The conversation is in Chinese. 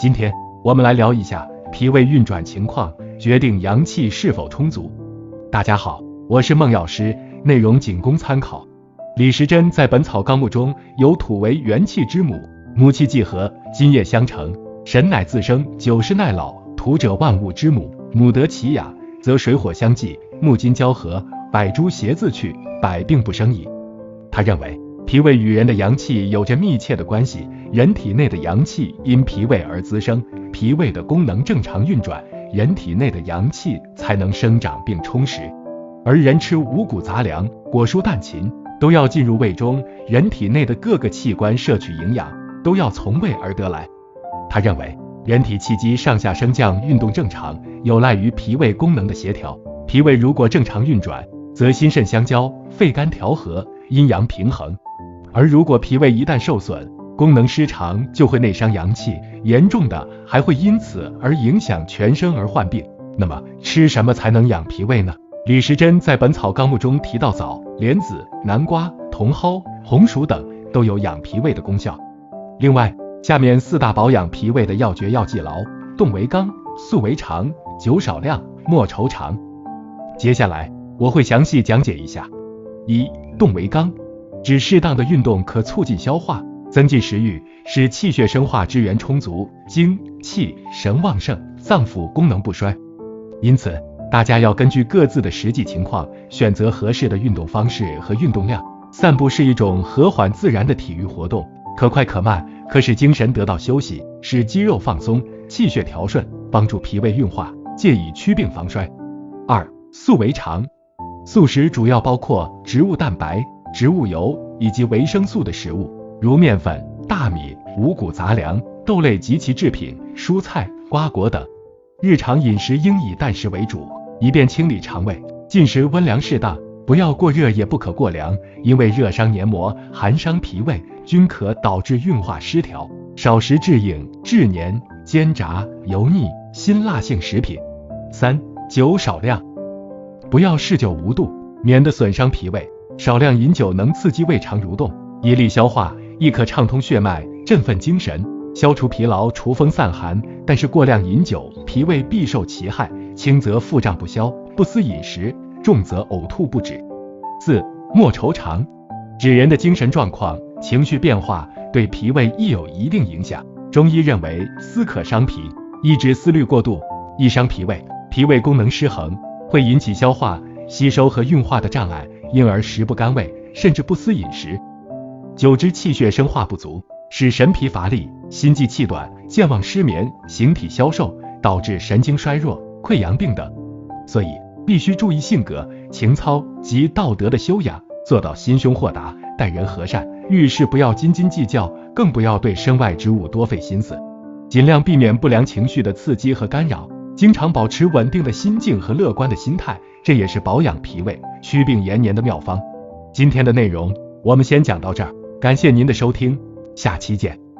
今天我们来聊一下脾胃运转情况，决定阳气是否充足。大家好，我是孟药师，内容仅供参考。李时珍在《本草纲目》中有土为元气之母，母气既和，津液相承，神乃自生，久视耐老。土者万物之母，母得其养，则水火相济，木金交合，百诸邪自去，百病不生矣。他认为。脾胃与人的阳气有着密切的关系，人体内的阳气因脾胃而滋生，脾胃的功能正常运转，人体内的阳气才能生长并充实。而人吃五谷杂粮、果蔬蛋禽，都要进入胃中，人体内的各个器官摄取营养都要从胃而得来。他认为，人体气机上下升降运动正常，有赖于脾胃功能的协调。脾胃如果正常运转，则心肾相交，肺肝调和，阴阳平衡。而如果脾胃一旦受损，功能失常，就会内伤阳气，严重的还会因此而影响全身而患病。那么吃什么才能养脾胃呢？李时珍在《本草纲目》中提到，枣、莲子、南瓜、茼蒿、红薯等都有养脾胃的功效。另外，下面四大保养脾胃的要诀要记牢：动为刚，素为常，酒少量，莫愁肠。接下来我会详细讲解一下。一、动为刚。指适当的运动可促进消化，增进食欲，使气血生化之源充足，精气神旺盛，脏腑功能不衰。因此，大家要根据各自的实际情况，选择合适的运动方式和运动量。散步是一种和缓自然的体育活动，可快可慢，可使精神得到休息，使肌肉放松，气血调顺，帮助脾胃运化，借以祛病防衰。二素为常，素食主要包括植物蛋白。植物油以及维生素的食物，如面粉、大米、五谷杂粮、豆类及其制品、蔬菜、瓜果等。日常饮食应以淡食为主，以便清理肠胃。进食温凉适当，不要过热也不可过凉，因为热伤黏膜，寒伤脾胃，均可导致运化失调。少食炙饮、炙黏、煎炸、油腻、辛辣性食品。三、酒少量，不要嗜酒无度，免得损伤脾胃。少量饮酒能刺激胃肠蠕动，以利消化，亦可畅通血脉，振奋精神，消除疲劳，除风散寒。但是过量饮酒，脾胃必受其害，轻则腹胀不消，不思饮食；重则呕吐不止。四、莫愁肠，指人的精神状况、情绪变化对脾胃亦有一定影响。中医认为，思可伤脾，一指思虑过度，易伤脾胃。脾胃功能失衡，会引起消化、吸收和运化的障碍。因而食不甘味，甚至不思饮食，久之气血生化不足，使神疲乏力、心悸气短、健忘失眠、形体消瘦，导致神经衰弱、溃疡病等。所以必须注意性格、情操及道德的修养，做到心胸豁达、待人和善，遇事不要斤斤计较，更不要对身外之物多费心思，尽量避免不良情绪的刺激和干扰，经常保持稳定的心境和乐观的心态。这也是保养脾胃、祛病延年的妙方。今天的内容我们先讲到这儿，感谢您的收听，下期见。